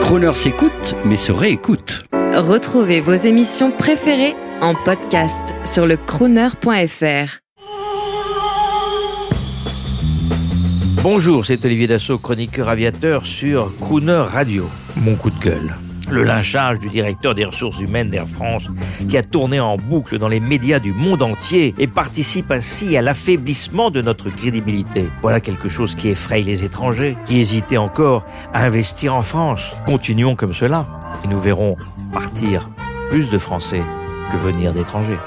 Croner s'écoute, mais se réécoute. Retrouvez vos émissions préférées en podcast sur le crooner.fr. Bonjour, c'est Olivier Dassault, chroniqueur aviateur sur Crooner Radio. Mon coup de gueule. Le lynchage du directeur des ressources humaines d'Air France qui a tourné en boucle dans les médias du monde entier et participe ainsi à l'affaiblissement de notre crédibilité. Voilà quelque chose qui effraie les étrangers, qui hésitaient encore à investir en France. Continuons comme cela et nous verrons partir plus de Français que venir d'étrangers.